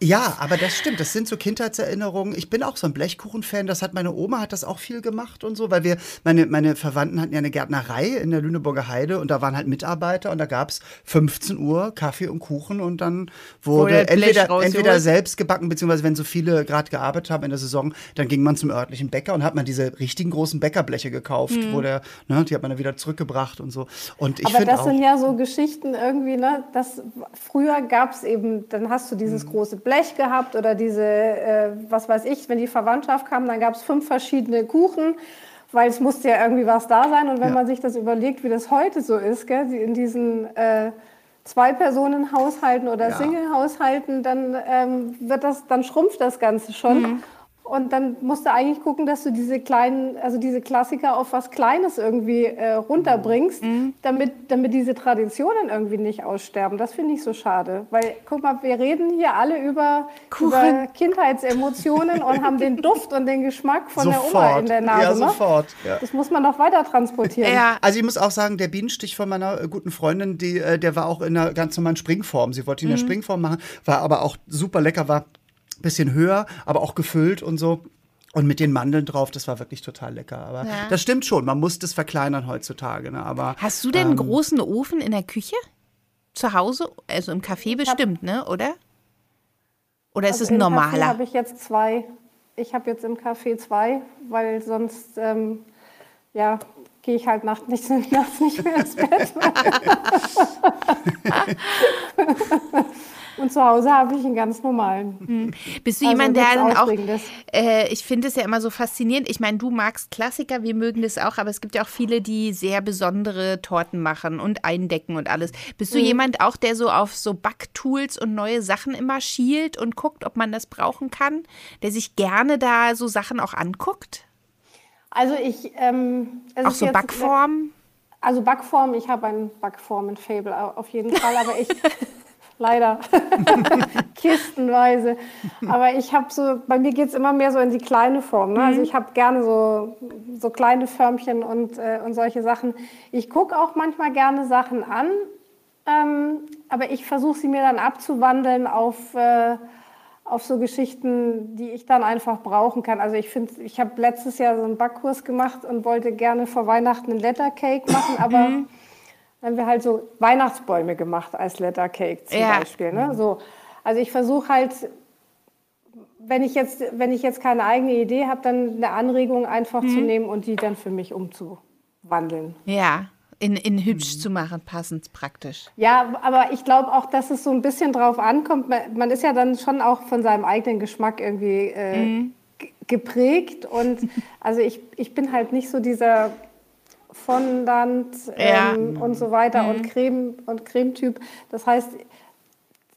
ja, aber das stimmt. Das sind so Kindheitserinnerungen. Ich bin auch so ein Blechkuchen-Fan. Das hat meine Oma hat das auch viel gemacht und so, weil wir meine meine Verwandten hatten ja eine Gärtnerei in der Lüneburger Heide und da waren halt Mitarbeiter und da gab es 15 Uhr Kaffee und Kuchen und dann wurde entweder entweder selbst gebacken beziehungsweise wenn so viele gerade gearbeitet haben in der Saison, dann ging man zum örtlichen Bäcker und hat man diese richtigen großen Bäckerbleche gekauft, mhm. wo der ne, die hat man dann wieder zurückgebracht und so. Und ich aber das auch, sind ja so Geschichten irgendwie, ne? Das früher gab es eben, dann hast du dieses mhm. große Blech gehabt oder diese, äh, was weiß ich, wenn die Verwandtschaft kam, dann gab es fünf verschiedene Kuchen, weil es musste ja irgendwie was da sein. Und wenn ja. man sich das überlegt, wie das heute so ist, gell, in diesen äh, Zwei-Personen-Haushalten oder ja. Single-Haushalten, dann ähm, wird das, dann schrumpft das Ganze schon. Mhm. Und dann musst du eigentlich gucken, dass du diese kleinen, also diese Klassiker auf was Kleines irgendwie äh, runterbringst, mhm. damit, damit diese Traditionen irgendwie nicht aussterben. Das finde ich so schade. Weil, guck mal, wir reden hier alle über, über Kindheitsemotionen und haben den Duft und den Geschmack von sofort. der Oma in der Nase. Ja, ne? sofort. Ja. Das muss man doch weiter transportieren. Ja. Also ich muss auch sagen, der Bienenstich von meiner äh, guten Freundin, die, äh, der war auch in einer ganz normalen Springform. Sie wollte ihn in der mhm. Springform machen, war aber auch super lecker, war bisschen höher, aber auch gefüllt und so. Und mit den Mandeln drauf, das war wirklich total lecker. Aber ja. das stimmt schon, man muss das verkleinern heutzutage. Ne? Aber, Hast du denn einen ähm, großen Ofen in der Küche? Zu Hause? Also im Café bestimmt, ne? Oder? Oder also ist es ein normaler? habe ich jetzt zwei. Ich habe jetzt im Café zwei, weil sonst ähm, ja, gehe ich halt nachts nicht, (laughs) nachts nicht mehr ins Bett. (laughs) Und zu Hause habe ich einen ganz normalen. Mhm. Bist du also jemand, der dann auch, äh, ich finde es ja immer so faszinierend. Ich meine, du magst Klassiker, wir mögen das auch, aber es gibt ja auch viele, die sehr besondere Torten machen und eindecken und alles. Bist du mhm. jemand auch, der so auf so Backtools und neue Sachen immer schielt und guckt, ob man das brauchen kann? Der sich gerne da so Sachen auch anguckt? Also ich. Ähm, auch so Backform? Also Backform, ich habe ein Backformen-Fable auf jeden Fall, aber ich. (laughs) leider (laughs) kistenweise. Aber ich habe so, bei mir geht es immer mehr so in die kleine Form. Ne? Also mhm. Ich habe gerne so, so kleine Förmchen und, äh, und solche Sachen. Ich gucke auch manchmal gerne Sachen an, ähm, aber ich versuche sie mir dann abzuwandeln auf, äh, auf so Geschichten, die ich dann einfach brauchen kann. Also ich finde, ich habe letztes Jahr so einen Backkurs gemacht und wollte gerne vor Weihnachten einen Lettercake machen, aber mhm haben wir halt so Weihnachtsbäume gemacht als Lettercake zum ja. Beispiel. Ne? So, also ich versuche halt, wenn ich, jetzt, wenn ich jetzt keine eigene Idee habe, dann eine Anregung einfach mhm. zu nehmen und die dann für mich umzuwandeln. Ja, in, in hübsch mhm. zu machen, passend praktisch. Ja, aber ich glaube auch, dass es so ein bisschen drauf ankommt. Man ist ja dann schon auch von seinem eigenen Geschmack irgendwie äh, mhm. geprägt. Und (laughs) also ich, ich bin halt nicht so dieser Fondant ähm, ja. und so weiter mhm. und Creme und Cremetyp. Das heißt,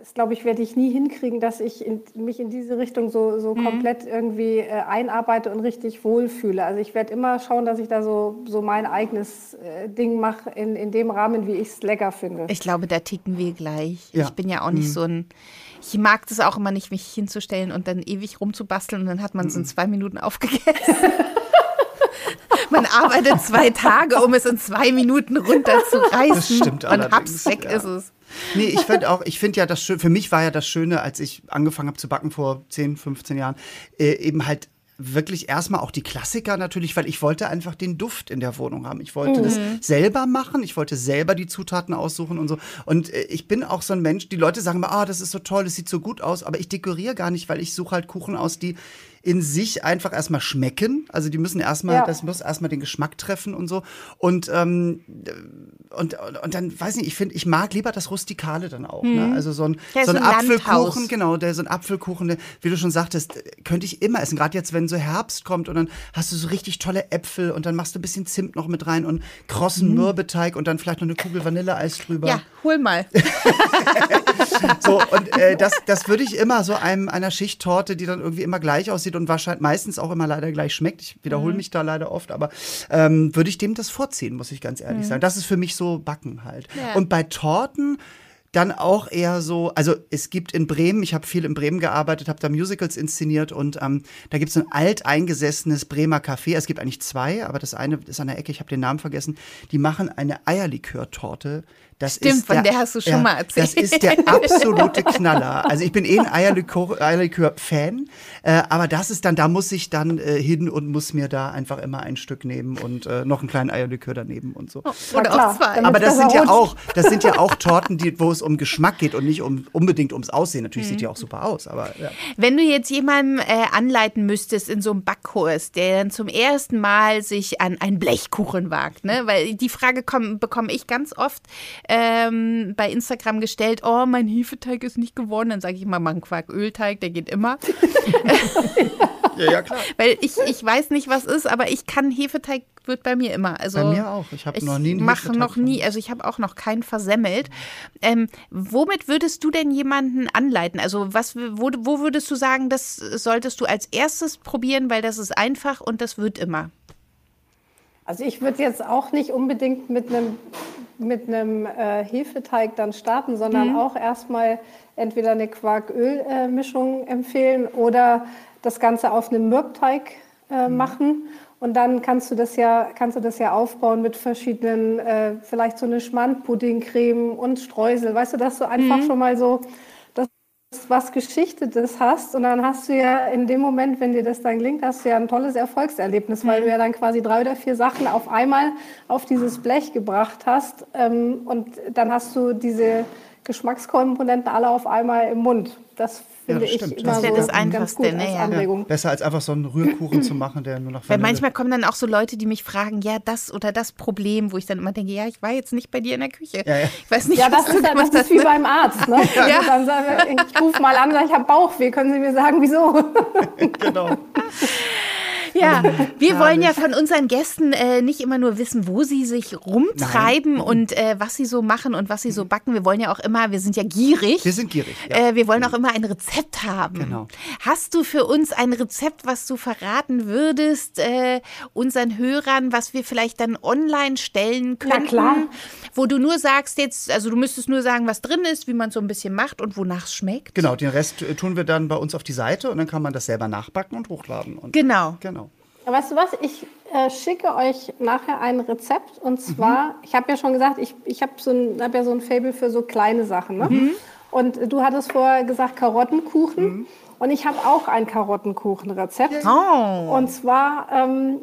das glaube ich, werde ich nie hinkriegen, dass ich in, mich in diese Richtung so, so mhm. komplett irgendwie äh, einarbeite und richtig wohlfühle. Also ich werde immer schauen, dass ich da so, so mein eigenes äh, Ding mache in, in dem Rahmen, wie ich es lecker finde. Ich glaube, da ticken wir gleich. Ja. Ich bin ja auch nicht mhm. so ein. Ich mag das auch immer nicht, mich hinzustellen und dann ewig rumzubasteln und dann hat man es in mhm. zwei Minuten aufgegessen. (laughs) man arbeitet zwei Tage, um es in zwei Minuten runterzureißen. Das stimmt Und hab's weg ja. ist es. Nee, ich finde auch, ich finde ja das schön, für mich war ja das Schöne, als ich angefangen habe zu backen vor 10, 15 Jahren, äh, eben halt wirklich erstmal auch die Klassiker natürlich, weil ich wollte einfach den Duft in der Wohnung haben. Ich wollte mhm. das selber machen, ich wollte selber die Zutaten aussuchen und so. Und äh, ich bin auch so ein Mensch, die Leute sagen immer, ah, das ist so toll, das sieht so gut aus, aber ich dekoriere gar nicht, weil ich suche halt Kuchen aus, die in sich einfach erstmal schmecken. Also die müssen erstmal, ja. das muss erstmal den Geschmack treffen und so. Und, ähm, und, und dann, weiß nicht, ich finde, ich mag lieber das Rustikale dann auch. Mhm. Ne? Also so ein, ja, so ein, ein Apfelkuchen, Landhaus. genau, der so ein Apfelkuchen, der, wie du schon sagtest, könnte ich immer essen. Gerade jetzt, wenn so Herbst kommt und dann hast du so richtig tolle Äpfel und dann machst du ein bisschen Zimt noch mit rein und krossen mhm. Mürbeteig und dann vielleicht noch eine Kugel Vanilleeis drüber. Ja, hol mal. (laughs) so, und äh, das, das würde ich immer so einem, einer Schichttorte, die dann irgendwie immer gleich aussieht, aussieht und wahrscheinlich meistens auch immer leider gleich schmeckt. Ich wiederhole mhm. mich da leider oft, aber ähm, würde ich dem das vorziehen, muss ich ganz ehrlich mhm. sagen. Das ist für mich so Backen halt. Ja. Und bei Torten dann auch eher so, also es gibt in Bremen, ich habe viel in Bremen gearbeitet, habe da Musicals inszeniert und ähm, da gibt es ein alteingesessenes Bremer Café. Es gibt eigentlich zwei, aber das eine ist an der Ecke, ich habe den Namen vergessen. Die machen eine Eierlikör-Torte das Stimmt, von der, hast du schon ja, mal erzählt. Das ist der absolute (laughs) Knaller. Also ich bin eh ein Eierlikör-Fan, äh, aber das ist dann, da muss ich dann äh, hin und muss mir da einfach immer ein Stück nehmen und äh, noch einen kleinen Eierlikör daneben und so. Oh, oder auch zwei. Aber das, das sind ja auch, das sind ja auch (laughs) Torten, die, wo es um Geschmack geht und nicht um, unbedingt ums Aussehen. Natürlich mhm. sieht die auch super aus, aber ja. Wenn du jetzt jemanden äh, anleiten müsstest in so einem Backkurs, der dann zum ersten Mal sich an einen Blechkuchen wagt, ne? Weil die Frage bekomme ich ganz oft ähm, bei Instagram gestellt, oh, mein Hefeteig ist nicht geworden. Dann sage ich mach einen Quarkölteig, der geht immer. (laughs) ja, ja, klar. (laughs) Weil ich, ich weiß nicht, was ist, aber ich kann Hefeteig wird bei mir immer. Also bei mir auch. Ich habe noch nie einen mache noch nie, also ich habe auch noch keinen versemmelt. Ähm, womit würdest du denn jemanden anleiten? Also was, wo, wo würdest du sagen, das solltest du als erstes probieren, weil das ist einfach und das wird immer? Also ich würde jetzt auch nicht unbedingt mit einem mit einem äh, Hefeteig dann starten, sondern mhm. auch erstmal entweder eine Quark-Öl-Mischung äh, empfehlen oder das Ganze auf einem Mürbteig äh, mhm. machen. Und dann kannst du das ja, kannst du das ja aufbauen mit verschiedenen, äh, vielleicht so eine Schmandpuddingcreme und Streusel. Weißt du, dass du einfach mhm. schon mal so was Geschichtetes hast und dann hast du ja in dem Moment, wenn dir das dann gelingt, hast du ja ein tolles Erfolgserlebnis, weil mhm. du ja dann quasi drei oder vier Sachen auf einmal auf dieses Blech gebracht hast ähm, und dann hast du diese Geschmackskomponenten alle auf einmal im Mund. Das finde ja, ich immer das so das Einfachste, ganz ne? Ja. Besser als einfach so einen Rührkuchen (clears throat) zu machen, der nur nach Weil manchmal kommen dann auch so Leute, die mich fragen, ja, das oder das Problem, wo ich dann immer denke, ja, ich war jetzt nicht bei dir in der Küche. Ja, ich weiß nicht, ja das, (laughs) ist, das ist wie ne? beim Arzt. Ne? (laughs) ja. Also dann sage ich, ich rufe mal an, sage ich habe Bauchweh, können Sie mir sagen, wieso? (laughs) genau. Ja, wir wollen ja von unseren Gästen äh, nicht immer nur wissen, wo sie sich rumtreiben Nein. und äh, was sie so machen und was sie so backen. Wir wollen ja auch immer, wir sind ja gierig. Wir sind gierig. Ja. Äh, wir wollen auch immer ein Rezept haben. Genau. Hast du für uns ein Rezept, was du verraten würdest, äh, unseren Hörern, was wir vielleicht dann online stellen könnten? Na klar. Wo du nur sagst jetzt, also du müsstest nur sagen, was drin ist, wie man es so ein bisschen macht und wonach es schmeckt. Genau, den Rest äh, tun wir dann bei uns auf die Seite und dann kann man das selber nachbacken und hochladen. Und genau. Genau. Weißt du was? Ich äh, schicke euch nachher ein Rezept. Und mhm. zwar, mhm. ich habe ja schon gesagt, ich, ich habe so hab ja so ein Fable für so kleine Sachen. Ne? Mhm. Und du hattest vorher gesagt Karottenkuchen. Mhm. Und ich habe auch ein Karottenkuchenrezept. Oh. Und zwar ähm,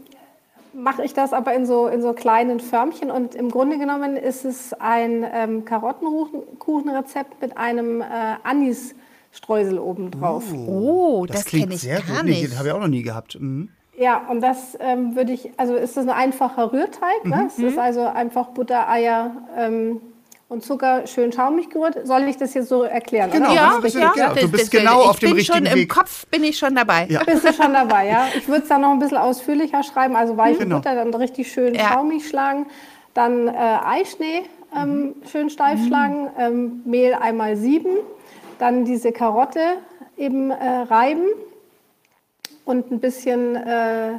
mache ich das aber in so, in so kleinen Förmchen. Und im Grunde genommen ist es ein ähm, Karottenkuchenrezept mit einem äh, Anis-Streusel obendrauf. Oh, oh das, das kenne ich sehr gar gut. nicht. Nee, den habe ich auch noch nie gehabt. Mhm. Ja, und das ähm, würde ich, also ist das ein einfacher Rührteig. Ne? Mhm. Es ist also einfach Butter, Eier ähm, und Zucker schön schaumig gerührt. Soll ich das jetzt so erklären? Genau, ja, ja, ja. Du bist genau auf dem richtigen schon, Weg. Im Kopf bin ich schon dabei. Ja. Bist du schon dabei, ja? Ich würde es dann noch ein bisschen ausführlicher schreiben. Also weiche genau. Butter dann richtig schön ja. schaumig schlagen. Dann äh, Eischnee ähm, mhm. schön steif mhm. schlagen. Ähm, Mehl einmal sieben dann diese Karotte eben äh, reiben und ein bisschen, äh,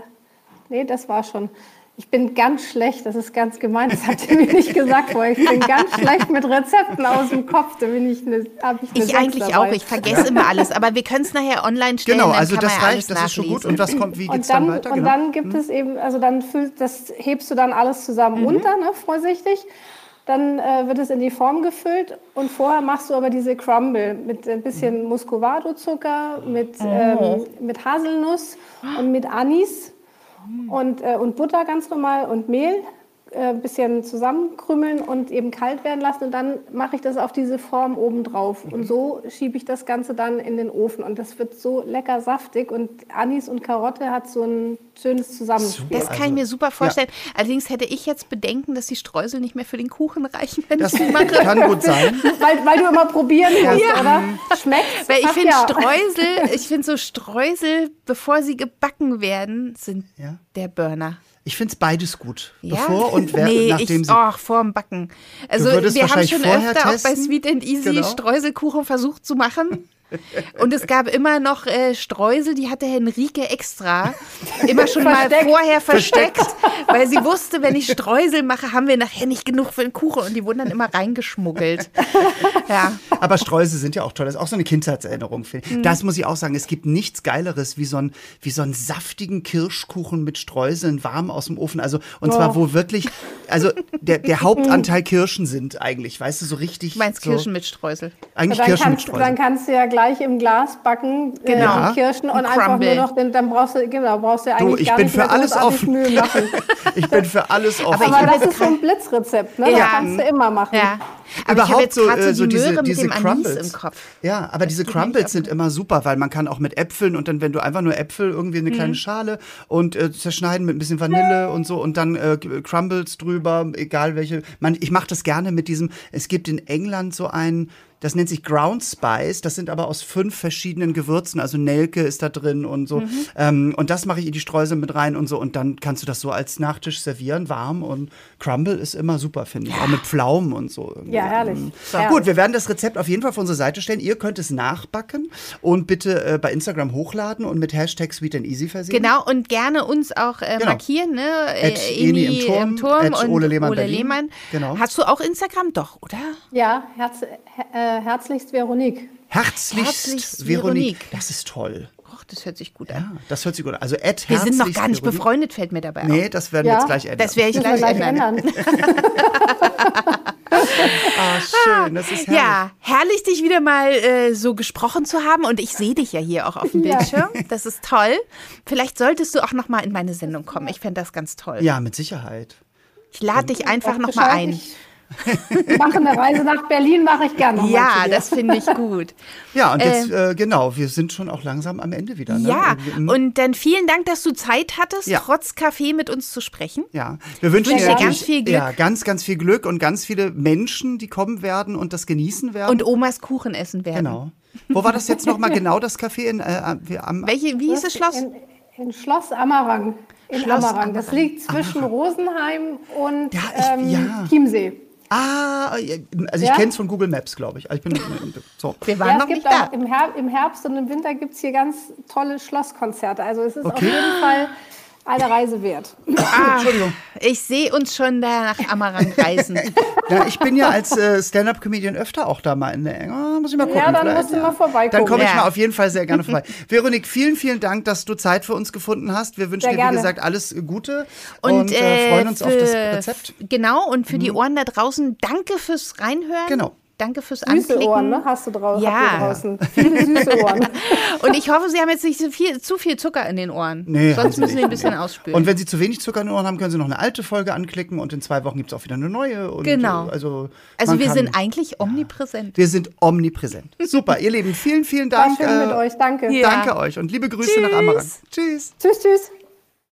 nee, das war schon. Ich bin ganz schlecht, das ist ganz gemein, das habt ihr mir nicht gesagt vorher. Ich bin ganz schlecht mit Rezepten aus dem Kopf, da bin ich eine, habe ich eine Ich eigentlich dabei. auch, ich vergesse immer alles, aber wir können es nachher online stellen. Genau, also das reicht, das ist schon gut. Und was kommt, wie geht es dann, dann, weiter? Und genau. dann gibt hm. es eben, also dann füllt, das hebst du dann alles zusammen mhm. runter, ne, vorsichtig. Dann äh, wird es in die Form gefüllt und vorher machst du aber diese Crumble mit ein bisschen. Muscovado-Zucker, mit, oh. ähm, mit Haselnuss und mit Anis und, äh, und Butter ganz normal und Mehl ein äh, bisschen zusammenkrümmeln und eben kalt werden lassen und dann mache ich das auf diese Form oben drauf. Und so schiebe ich das Ganze dann in den Ofen und das wird so lecker saftig und Anis und Karotte hat so ein schönes Zusammenspiel. Das kann also, ich mir super vorstellen. Ja. Allerdings hätte ich jetzt Bedenken, dass die Streusel nicht mehr für den Kuchen reichen, wenn das ich sie mache. kann gut sein. (laughs) weil, weil du immer probieren musst, ja. oder? Schmeckt? Weil ich finde ja. Streusel, (laughs) ich finde so Streusel, bevor sie gebacken werden, sind der Burner. Ich finde es beides gut. Ja? Bevor und (laughs) wer, nee, nachdem ich, sie. Ach, vorm Backen. Also wir haben schon öfter testen. auch bei Sweet and Easy genau. Streuselkuchen versucht zu machen. (laughs) Und es gab immer noch äh, Streusel, die hatte Henrike extra immer schon mal vorher versteckt, (laughs) weil sie wusste, wenn ich Streusel mache, haben wir nachher nicht genug für den Kuchen und die wurden dann immer reingeschmuggelt. (laughs) Ja. Aber Streusel sind ja auch toll. Das ist auch so eine Kindheitserinnerung. Mhm. Das muss ich auch sagen. Es gibt nichts Geileres wie so, ein, wie so einen saftigen Kirschkuchen mit Streuseln warm aus dem Ofen. Also, und oh. zwar, wo wirklich, also der, der Hauptanteil Kirschen sind eigentlich, weißt du, so richtig. Du meinst so, Kirschen mit Streusel? Eigentlich Kirschen kannst, mit Streusel. Dann kannst du ja gleich gleich im Glas backen, äh, genau. äh, Kirschen und, und einfach nur noch, den, dann brauchst du, genau, brauchst du eigentlich du, ich gar bin nicht für alles offen. Mühe machen. (laughs) ich bin für alles offen. Aber, Aber das ist so ein Blitzrezept, ne? Ja. Das kannst du immer machen. Ja. Aber Überhaupt so, äh, so die diese, diese Crumbles. Ja, aber diese Crumbles sind immer super, weil man kann auch mit Äpfeln und dann, wenn du einfach nur Äpfel, irgendwie eine mhm. kleine Schale und äh, zerschneiden mit ein bisschen Vanille und so und dann äh, Crumbles drüber, egal welche. Man, ich mache das gerne mit diesem, es gibt in England so einen das nennt sich Ground Spice. Das sind aber aus fünf verschiedenen Gewürzen. Also Nelke ist da drin und so. Mhm. Ähm, und das mache ich in die Streusel mit rein und so. Und dann kannst du das so als Nachtisch servieren, warm. Und Crumble ist immer super, finde ich. Ja. Auch mit Pflaumen und so. Ja, herrlich. Mhm. Gut, wir werden das Rezept auf jeden Fall auf unsere Seite stellen. Ihr könnt es nachbacken und bitte äh, bei Instagram hochladen und mit Hashtag Sweet and Easy versehen. Genau, und gerne uns auch äh, genau. markieren. Ne? At Eni im Turm, im Turm und Ole Lehmann. Ole Lehmann. Genau. Hast du auch Instagram? Doch, oder? Ja, Herz, äh, äh, herzlichst Veronique. Herzlichst, herzlichst Veronique. Veronique. Das ist toll. Das hört sich gut an. Ja, das hört sich gut an. Also Ed Wir sind noch gar nicht Veronique. befreundet, fällt mir dabei auf. Nee, das werden ja, wir jetzt gleich ändern. Das werde ich gleich, gleich ändern. (laughs) ah, schön, das ist herrlich. Ja, herrlich, dich wieder mal äh, so gesprochen zu haben. Und ich sehe dich ja hier auch auf dem Bildschirm. Das ist toll. Vielleicht solltest du auch noch mal in meine Sendung kommen. Ich fände das ganz toll. Ja, mit Sicherheit. Ich lade dich einfach noch mal ein. Ich mache eine Reise nach Berlin, mache ich gerne. Ja, das finde ich gut. (laughs) Ja, und jetzt, äh, äh, genau, wir sind schon auch langsam am Ende wieder. Ne? Ja, mhm. und dann vielen Dank, dass du Zeit hattest, ja. trotz Kaffee mit uns zu sprechen. Ja, wir wünschen dir ganz viel Glück. Ja, ganz, ganz viel Glück und ganz viele Menschen, die kommen werden und das genießen werden. Und Omas Kuchen essen werden. Genau. Wo war das jetzt nochmal (laughs) genau, das Café in, äh, am Welche, wie hieß das Schloss? In, in Schloss Ammerang. In Schloss Ammerang. Das liegt zwischen Ammerang. Rosenheim und ja, ich, ähm, ja. Chiemsee. Ah, also ich kenne es von Google Maps, glaube ich. ich bin, so. Wir waren ja, noch nicht da. Im, Her im Herbst und im Winter gibt es hier ganz tolle Schlosskonzerte. Also es ist okay. auf jeden Fall eine Reise wert. Ah, (laughs) Entschuldigung. Ich sehe uns schon da nach Amarang reisen. ja, ich bin ja als äh, Stand-Up-Comedian öfter auch da mal in der Enge. Oh, muss ich mal gucken. Ja, dann vielleicht. musst du mal vorbeikommen. Dann komme ich ja. mal auf jeden Fall sehr gerne vorbei. (laughs) Veronik, vielen, vielen Dank, dass du Zeit für uns gefunden hast. Wir wünschen sehr dir, wie gerne. gesagt, alles Gute und, und äh, freuen uns für, auf das Rezept. Genau, und für mhm. die Ohren da draußen, danke fürs Reinhören. Genau. Danke fürs süße Anklicken. Ohren, ne? Hast du draußen? Ja. draußen. Viele süße (laughs) Ohren. Und ich hoffe, Sie haben jetzt nicht zu viel, zu viel Zucker in den Ohren. Nee, Sonst müssen Sie ein bisschen ausspülen. Und wenn Sie zu wenig Zucker in den Ohren haben, können Sie noch eine alte Folge anklicken und in zwei Wochen gibt es auch wieder eine neue. Und genau. Äh, also, also wir kann, sind eigentlich omnipräsent. Wir sind omnipräsent. Super, ihr Lieben, vielen, vielen Dank. War schön mit äh, euch, danke. Ja. Danke euch und liebe Grüße tschüss. nach Amarant. Tschüss. Tschüss, tschüss.